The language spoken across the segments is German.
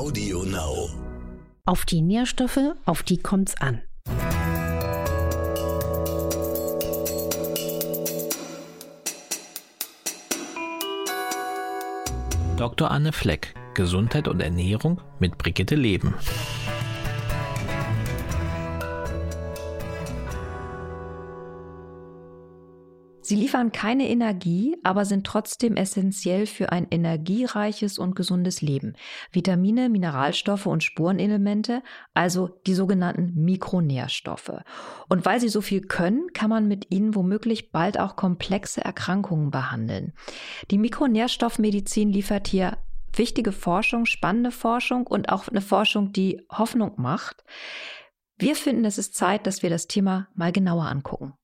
Audio Now. Auf die Nährstoffe, auf die kommt's an. Dr. Anne Fleck, Gesundheit und Ernährung mit Brigitte Leben. Sie liefern keine Energie, aber sind trotzdem essentiell für ein energiereiches und gesundes Leben. Vitamine, Mineralstoffe und Spurenelemente, also die sogenannten Mikronährstoffe. Und weil sie so viel können, kann man mit ihnen womöglich bald auch komplexe Erkrankungen behandeln. Die Mikronährstoffmedizin liefert hier wichtige Forschung, spannende Forschung und auch eine Forschung, die Hoffnung macht. Wir finden, es ist Zeit, dass wir das Thema mal genauer angucken.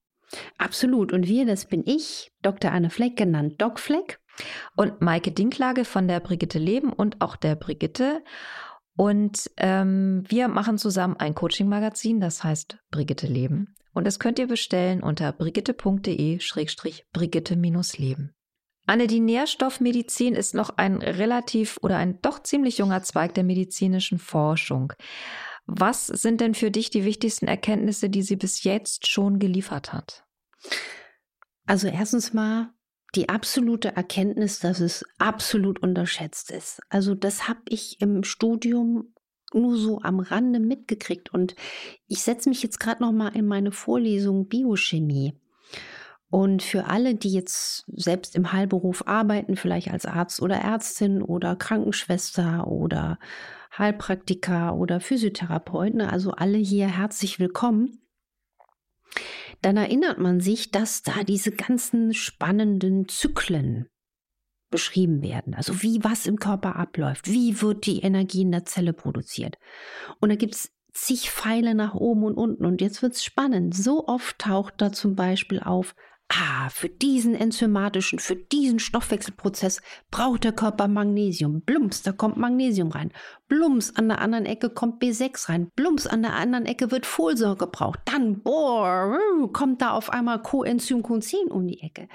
Absolut. Und wir, das bin ich, Dr. Anne Fleck, genannt Doc Fleck. Und Maike Dinklage von der Brigitte Leben und auch der Brigitte. Und ähm, wir machen zusammen ein Coaching-Magazin, das heißt Brigitte Leben. Und das könnt ihr bestellen unter brigitte.de-brigitte-leben. Anne, die Nährstoffmedizin ist noch ein relativ oder ein doch ziemlich junger Zweig der medizinischen Forschung. Was sind denn für dich die wichtigsten Erkenntnisse, die sie bis jetzt schon geliefert hat? Also erstens mal die absolute Erkenntnis, dass es absolut unterschätzt ist. Also das habe ich im Studium nur so am Rande mitgekriegt und ich setze mich jetzt gerade noch mal in meine Vorlesung Biochemie. Und für alle, die jetzt selbst im Heilberuf arbeiten, vielleicht als Arzt oder Ärztin oder Krankenschwester oder Heilpraktiker oder Physiotherapeuten, also alle hier herzlich willkommen, dann erinnert man sich, dass da diese ganzen spannenden Zyklen beschrieben werden. Also wie was im Körper abläuft, wie wird die Energie in der Zelle produziert. Und da gibt es zig Pfeile nach oben und unten. Und jetzt wird es spannend. So oft taucht da zum Beispiel auf Ah, für diesen enzymatischen, für diesen Stoffwechselprozess braucht der Körper Magnesium. Blums, da kommt Magnesium rein. Blums, an der anderen Ecke kommt B6 rein. Blums, an der anderen Ecke wird Folsäure gebraucht. Dann, boah, kommt da auf einmal Coenzym Q10 um die Ecke.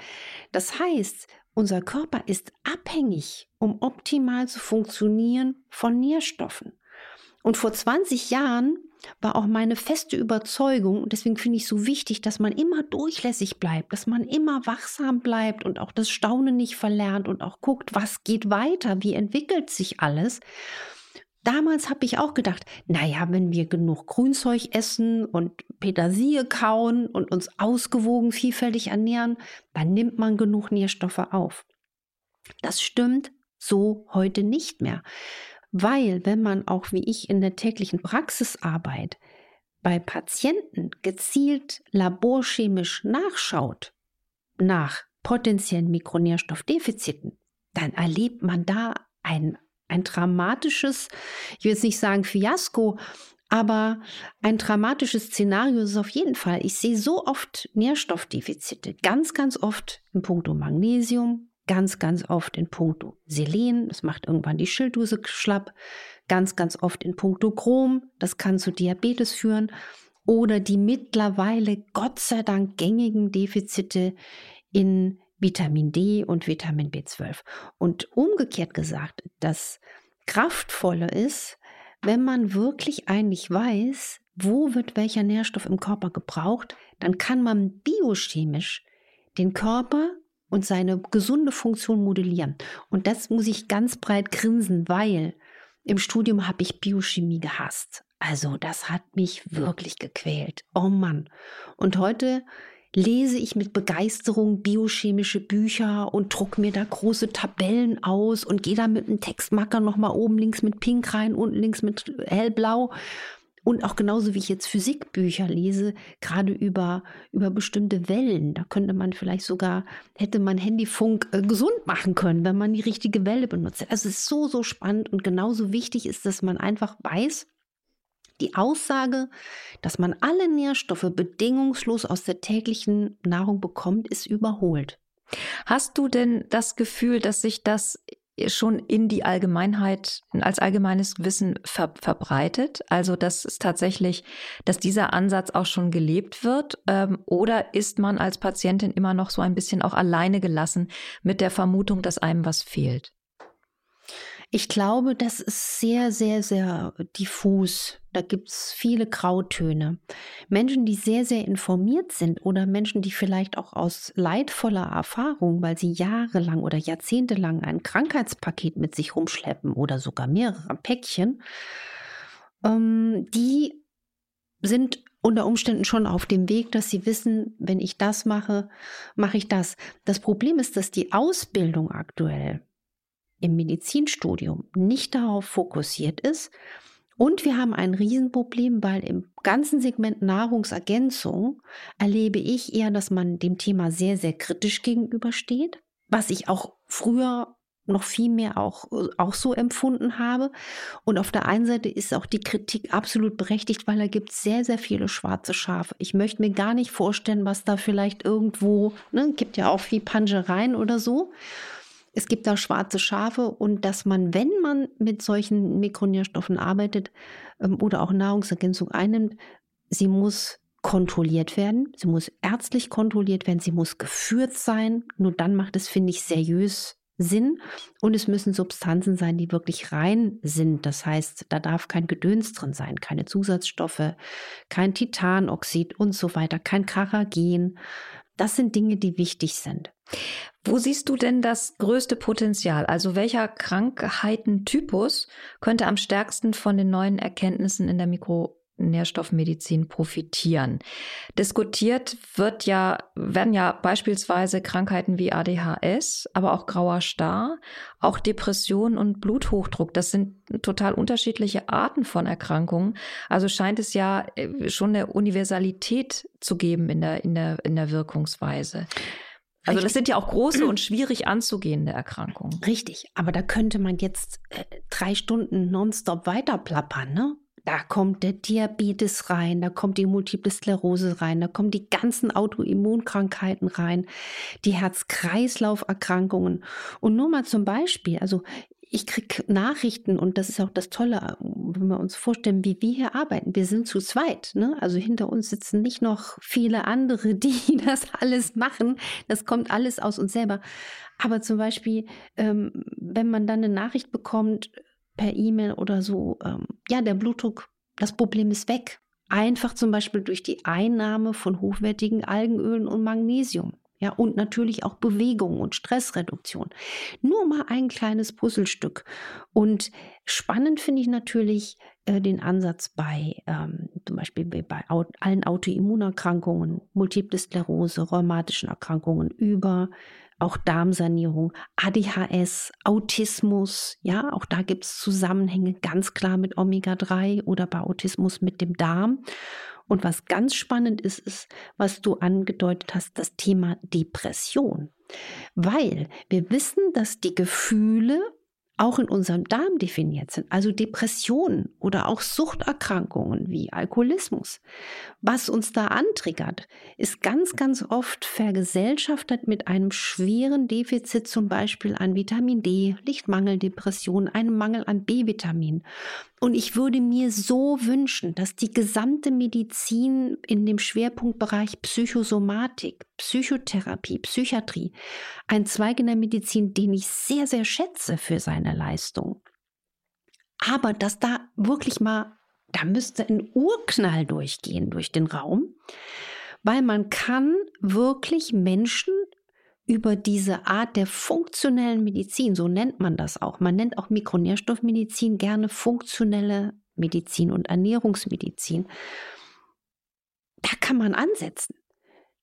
Das heißt, unser Körper ist abhängig, um optimal zu funktionieren, von Nährstoffen. Und vor 20 Jahren war auch meine feste Überzeugung, und deswegen finde ich es so wichtig, dass man immer durchlässig bleibt, dass man immer wachsam bleibt und auch das Staunen nicht verlernt und auch guckt, was geht weiter, wie entwickelt sich alles. Damals habe ich auch gedacht, naja, wenn wir genug Grünzeug essen und Petersilie kauen und uns ausgewogen vielfältig ernähren, dann nimmt man genug Nährstoffe auf. Das stimmt so heute nicht mehr. Weil wenn man auch wie ich in der täglichen Praxisarbeit bei Patienten gezielt laborchemisch nachschaut nach potenziellen Mikronährstoffdefiziten, dann erlebt man da ein, ein dramatisches, ich will jetzt nicht sagen Fiasko, aber ein dramatisches Szenario ist es auf jeden Fall. Ich sehe so oft Nährstoffdefizite, ganz, ganz oft in puncto Magnesium, ganz, ganz oft in puncto Selen, das macht irgendwann die Schilddrüse schlapp, ganz, ganz oft in puncto Chrom, das kann zu Diabetes führen, oder die mittlerweile Gott sei Dank gängigen Defizite in Vitamin D und Vitamin B12. Und umgekehrt gesagt, das Kraftvolle ist, wenn man wirklich eigentlich weiß, wo wird welcher Nährstoff im Körper gebraucht, dann kann man biochemisch den Körper und seine gesunde Funktion modellieren. Und das muss ich ganz breit grinsen, weil im Studium habe ich Biochemie gehasst. Also das hat mich wirklich gequält. Oh Mann. Und heute lese ich mit Begeisterung biochemische Bücher und druck mir da große Tabellen aus und gehe da mit einem Textmarker nochmal oben links mit Pink rein, unten links mit hellblau und auch genauso wie ich jetzt Physikbücher lese, gerade über, über bestimmte Wellen. Da könnte man vielleicht sogar, hätte man Handyfunk äh, gesund machen können, wenn man die richtige Welle benutzt. Also es ist so, so spannend und genauso wichtig ist, dass man einfach weiß, die Aussage, dass man alle Nährstoffe bedingungslos aus der täglichen Nahrung bekommt, ist überholt. Hast du denn das Gefühl, dass sich das schon in die Allgemeinheit als allgemeines Wissen ver verbreitet? Also dass es tatsächlich, dass dieser Ansatz auch schon gelebt wird? Ähm, oder ist man als Patientin immer noch so ein bisschen auch alleine gelassen mit der Vermutung, dass einem was fehlt? Ich glaube, das ist sehr, sehr, sehr diffus. Da gibt es viele Grautöne. Menschen, die sehr, sehr informiert sind oder Menschen, die vielleicht auch aus leidvoller Erfahrung, weil sie jahrelang oder jahrzehntelang ein Krankheitspaket mit sich rumschleppen oder sogar mehrere Päckchen, ähm, die sind unter Umständen schon auf dem Weg, dass sie wissen, wenn ich das mache, mache ich das. Das Problem ist, dass die Ausbildung aktuell im Medizinstudium nicht darauf fokussiert ist. Und wir haben ein Riesenproblem, weil im ganzen Segment Nahrungsergänzung erlebe ich eher, dass man dem Thema sehr, sehr kritisch gegenübersteht, was ich auch früher noch viel mehr auch, auch so empfunden habe. Und auf der einen Seite ist auch die Kritik absolut berechtigt, weil da gibt es sehr, sehr viele schwarze Schafe. Ich möchte mir gar nicht vorstellen, was da vielleicht irgendwo, ne, gibt ja auch viel Pangereien oder so. Es gibt da schwarze Schafe und dass man, wenn man mit solchen Mikronährstoffen arbeitet ähm, oder auch Nahrungsergänzung einnimmt, sie muss kontrolliert werden, sie muss ärztlich kontrolliert werden, sie muss geführt sein. Nur dann macht es, finde ich, seriös Sinn und es müssen Substanzen sein, die wirklich rein sind. Das heißt, da darf kein Gedöns drin sein, keine Zusatzstoffe, kein Titanoxid und so weiter, kein Karagen. Das sind Dinge, die wichtig sind. Wo siehst du denn das größte Potenzial? Also welcher Krankheitentypus könnte am stärksten von den neuen Erkenntnissen in der Mikro Nährstoffmedizin profitieren. Diskutiert wird ja, werden ja beispielsweise Krankheiten wie ADHS, aber auch grauer Star, auch Depression und Bluthochdruck. Das sind total unterschiedliche Arten von Erkrankungen. Also scheint es ja äh, schon eine Universalität zu geben in der, in der, in der Wirkungsweise. Also das sind ja auch große und schwierig anzugehende Erkrankungen. Richtig, aber da könnte man jetzt äh, drei Stunden nonstop weiter plappern, ne? Da kommt der Diabetes rein, da kommt die Multiple Sklerose rein, da kommen die ganzen Autoimmunkrankheiten rein, die Herz-Kreislauf-Erkrankungen. Und nur mal zum Beispiel, also ich kriege Nachrichten und das ist auch das Tolle, wenn wir uns vorstellen, wie wir hier arbeiten. Wir sind zu zweit. Ne? Also hinter uns sitzen nicht noch viele andere, die das alles machen. Das kommt alles aus uns selber. Aber zum Beispiel, ähm, wenn man dann eine Nachricht bekommt, per E-Mail oder so, ähm, ja, der Blutdruck, das Problem ist weg. Einfach zum Beispiel durch die Einnahme von hochwertigen Algenölen und Magnesium. Ja, und natürlich auch Bewegung und Stressreduktion. Nur mal ein kleines Puzzlestück. Und spannend finde ich natürlich äh, den Ansatz bei ähm, zum Beispiel bei allen Autoimmunerkrankungen, Multiple Sklerose, rheumatischen Erkrankungen über auch Darmsanierung, ADHS, Autismus, ja, auch da gibt es Zusammenhänge ganz klar mit Omega-3 oder bei Autismus mit dem Darm. Und was ganz spannend ist, ist, was du angedeutet hast, das Thema Depression. Weil wir wissen, dass die Gefühle auch in unserem Darm definiert sind, also Depressionen oder auch Suchterkrankungen wie Alkoholismus. Was uns da antriggert, ist ganz, ganz oft vergesellschaftet mit einem schweren Defizit zum Beispiel an Vitamin D, Lichtmangeldepression, einem Mangel an B-Vitamin. Und ich würde mir so wünschen, dass die gesamte Medizin in dem Schwerpunktbereich Psychosomatik, Psychotherapie, Psychiatrie, ein Zweig in der Medizin, den ich sehr, sehr schätze für seine Leistung. Aber dass da wirklich mal, da müsste ein Urknall durchgehen durch den Raum, weil man kann wirklich Menschen über diese Art der funktionellen Medizin, so nennt man das auch. Man nennt auch Mikronährstoffmedizin gerne funktionelle Medizin und Ernährungsmedizin. Da kann man ansetzen.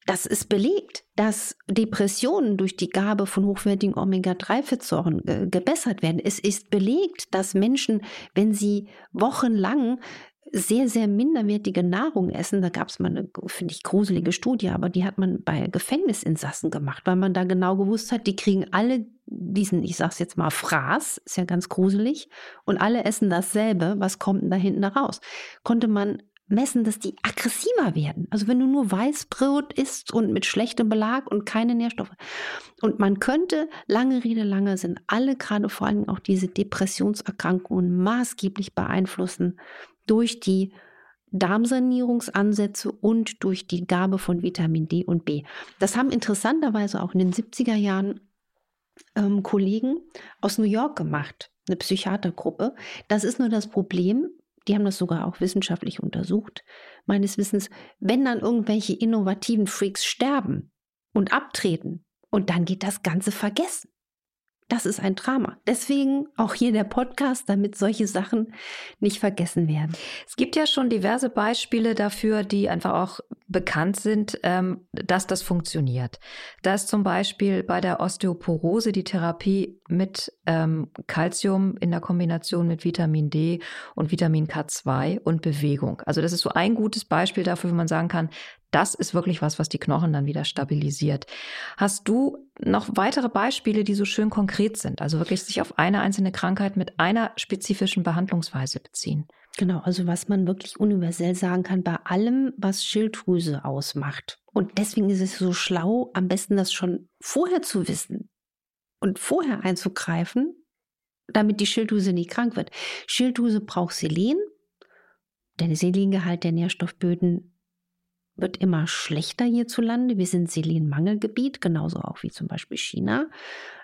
Das ist belegt, dass Depressionen durch die Gabe von hochwertigen Omega-3-Fettsäuren äh, gebessert werden. Es ist belegt, dass Menschen, wenn sie wochenlang sehr, sehr minderwertige Nahrung essen. Da gab es mal eine, finde ich, gruselige Studie, aber die hat man bei Gefängnisinsassen gemacht, weil man da genau gewusst hat, die kriegen alle diesen, ich sag's jetzt mal, Fraß, ist ja ganz gruselig, und alle essen dasselbe, was kommt denn da hinten raus? Konnte man messen, dass die aggressiver werden. Also wenn du nur Weißbrot isst und mit schlechtem Belag und keine Nährstoffe. Und man könnte, lange Rede, lange sind alle gerade vor allem auch diese Depressionserkrankungen maßgeblich beeinflussen durch die Darmsanierungsansätze und durch die Gabe von Vitamin D und B. Das haben interessanterweise auch in den 70er Jahren ähm, Kollegen aus New York gemacht. eine Psychiatergruppe. Das ist nur das Problem, die haben das sogar auch wissenschaftlich untersucht, meines Wissens, wenn dann irgendwelche innovativen Freaks sterben und abtreten und dann geht das Ganze vergessen. Das ist ein Drama. Deswegen auch hier der Podcast, damit solche Sachen nicht vergessen werden. Es gibt ja schon diverse Beispiele dafür, die einfach auch bekannt sind, ähm, dass das funktioniert. Da ist zum Beispiel bei der Osteoporose die Therapie mit ähm, Calcium in der Kombination mit Vitamin D und Vitamin K2 und Bewegung. Also das ist so ein gutes Beispiel dafür, wo man sagen kann, das ist wirklich was, was die Knochen dann wieder stabilisiert. Hast du noch weitere Beispiele, die so schön konkret sind? Also wirklich sich auf eine einzelne Krankheit mit einer spezifischen Behandlungsweise beziehen? Genau, also was man wirklich universell sagen kann, bei allem, was Schilddrüse ausmacht. Und deswegen ist es so schlau, am besten das schon vorher zu wissen und vorher einzugreifen, damit die Schilddrüse nicht krank wird. Schilddrüse braucht Selen. Der Selengehalt der Nährstoffböden wird immer schlechter hierzulande. Wir sind Selenmangelgebiet, genauso auch wie zum Beispiel China,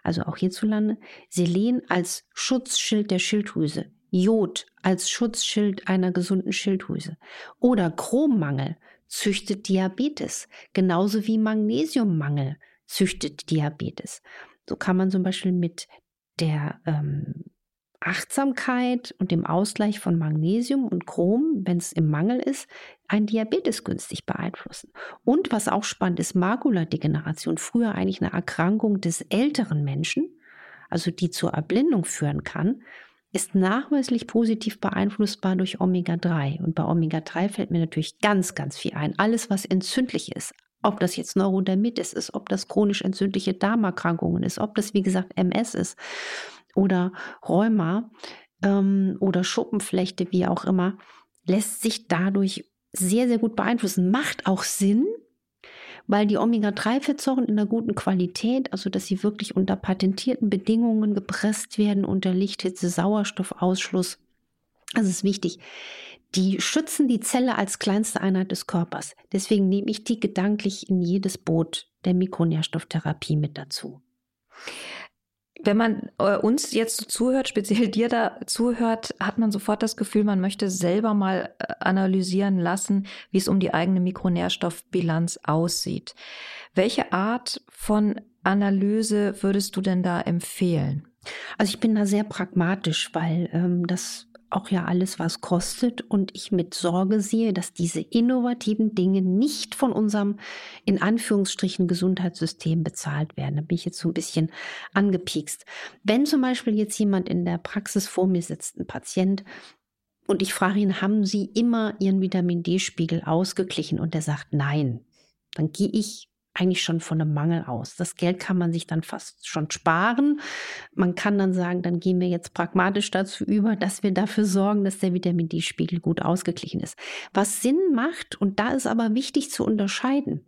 also auch hierzulande. Selen als Schutzschild der Schilddrüse, Jod als Schutzschild einer gesunden Schilddrüse oder Chrommangel züchtet Diabetes, genauso wie Magnesiummangel züchtet Diabetes. So kann man zum Beispiel mit der ähm, Achtsamkeit und dem Ausgleich von Magnesium und Chrom, wenn es im Mangel ist, einen Diabetes günstig beeinflussen. Und was auch spannend ist, Makuladegeneration, früher eigentlich eine Erkrankung des älteren Menschen, also die zur Erblindung führen kann, ist nachweislich positiv beeinflussbar durch Omega-3. Und bei Omega-3 fällt mir natürlich ganz, ganz viel ein. Alles, was entzündlich ist, ob das jetzt Neurodermitis ist, ob das chronisch entzündliche Darmerkrankungen ist, ob das, wie gesagt, MS ist oder Rheuma ähm, oder Schuppenflechte, wie auch immer, lässt sich dadurch sehr, sehr gut beeinflussen. Macht auch Sinn, weil die Omega-3-Fettsäuren in einer guten Qualität, also dass sie wirklich unter patentierten Bedingungen gepresst werden, unter Lichthitze, Sauerstoffausschluss, das ist wichtig. Die schützen die Zelle als kleinste Einheit des Körpers. Deswegen nehme ich die gedanklich in jedes Boot der Mikronährstofftherapie mit dazu. Wenn man äh, uns jetzt zuhört, speziell dir da zuhört, hat man sofort das Gefühl, man möchte selber mal äh, analysieren lassen, wie es um die eigene Mikronährstoffbilanz aussieht. Welche Art von Analyse würdest du denn da empfehlen? Also ich bin da sehr pragmatisch, weil ähm, das auch ja alles was kostet und ich mit Sorge sehe, dass diese innovativen Dinge nicht von unserem in Anführungsstrichen Gesundheitssystem bezahlt werden. Da bin ich jetzt so ein bisschen angepiekst. Wenn zum Beispiel jetzt jemand in der Praxis vor mir sitzt, ein Patient, und ich frage ihn, haben Sie immer Ihren Vitamin D-Spiegel ausgeglichen? Und er sagt nein. Dann gehe ich eigentlich schon von einem Mangel aus. Das Geld kann man sich dann fast schon sparen. Man kann dann sagen, dann gehen wir jetzt pragmatisch dazu über, dass wir dafür sorgen, dass der Vitamin D-Spiegel gut ausgeglichen ist. Was Sinn macht, und da ist aber wichtig zu unterscheiden,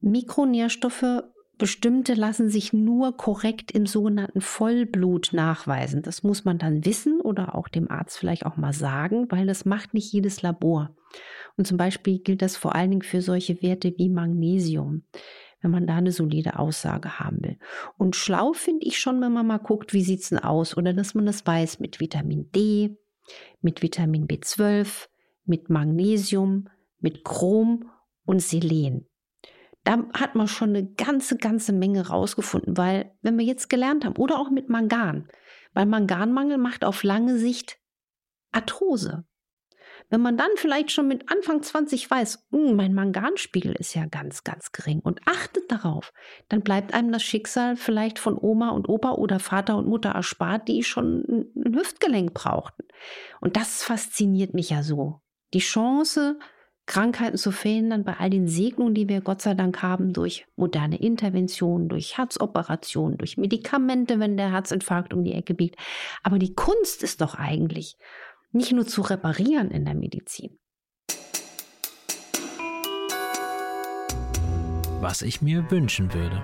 Mikronährstoffe Bestimmte lassen sich nur korrekt im sogenannten Vollblut nachweisen. Das muss man dann wissen oder auch dem Arzt vielleicht auch mal sagen, weil das macht nicht jedes Labor. Und zum Beispiel gilt das vor allen Dingen für solche Werte wie Magnesium, wenn man da eine solide Aussage haben will. Und schlau finde ich schon, wenn man mal guckt, wie sieht es denn aus oder dass man das weiß mit Vitamin D, mit Vitamin B12, mit Magnesium, mit Chrom und Selen. Da hat man schon eine ganze, ganze Menge rausgefunden, weil wenn wir jetzt gelernt haben, oder auch mit Mangan, weil Manganmangel macht auf lange Sicht Arthrose. Wenn man dann vielleicht schon mit Anfang 20 weiß, hm, mein Manganspiegel ist ja ganz, ganz gering und achtet darauf, dann bleibt einem das Schicksal vielleicht von Oma und Opa oder Vater und Mutter erspart, die schon ein Hüftgelenk brauchten. Und das fasziniert mich ja so. Die Chance, Krankheiten zu verhindern bei all den Segnungen, die wir Gott sei Dank haben durch moderne Interventionen, durch Herzoperationen, durch Medikamente, wenn der Herzinfarkt um die Ecke biegt. Aber die Kunst ist doch eigentlich, nicht nur zu reparieren in der Medizin. Was ich mir wünschen würde.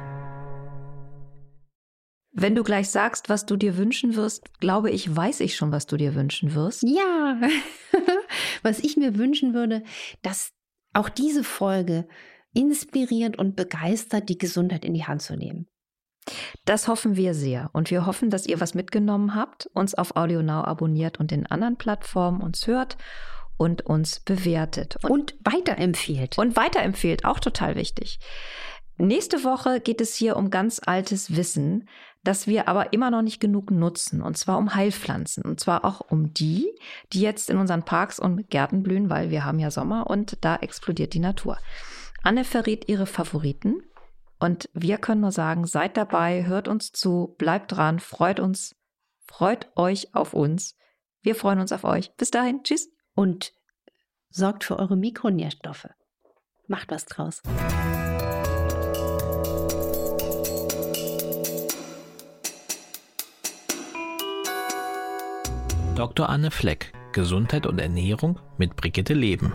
Wenn du gleich sagst, was du dir wünschen wirst, glaube ich, weiß ich schon, was du dir wünschen wirst. Ja, was ich mir wünschen würde, dass auch diese Folge inspiriert und begeistert, die Gesundheit in die Hand zu nehmen. Das hoffen wir sehr. Und wir hoffen, dass ihr was mitgenommen habt, uns auf AudioNow abonniert und in anderen Plattformen uns hört und uns bewertet. Und, und weiterempfiehlt. Und weiterempfiehlt, auch total wichtig. Nächste Woche geht es hier um ganz altes Wissen, das wir aber immer noch nicht genug nutzen, und zwar um Heilpflanzen, und zwar auch um die, die jetzt in unseren Parks und Gärten blühen, weil wir haben ja Sommer und da explodiert die Natur. Anne verrät ihre Favoriten und wir können nur sagen, seid dabei, hört uns zu, bleibt dran, freut uns, freut euch auf uns. Wir freuen uns auf euch. Bis dahin, tschüss. Und sorgt für eure Mikronährstoffe. Macht was draus. Dr. Anne Fleck, Gesundheit und Ernährung mit Brigitte Leben.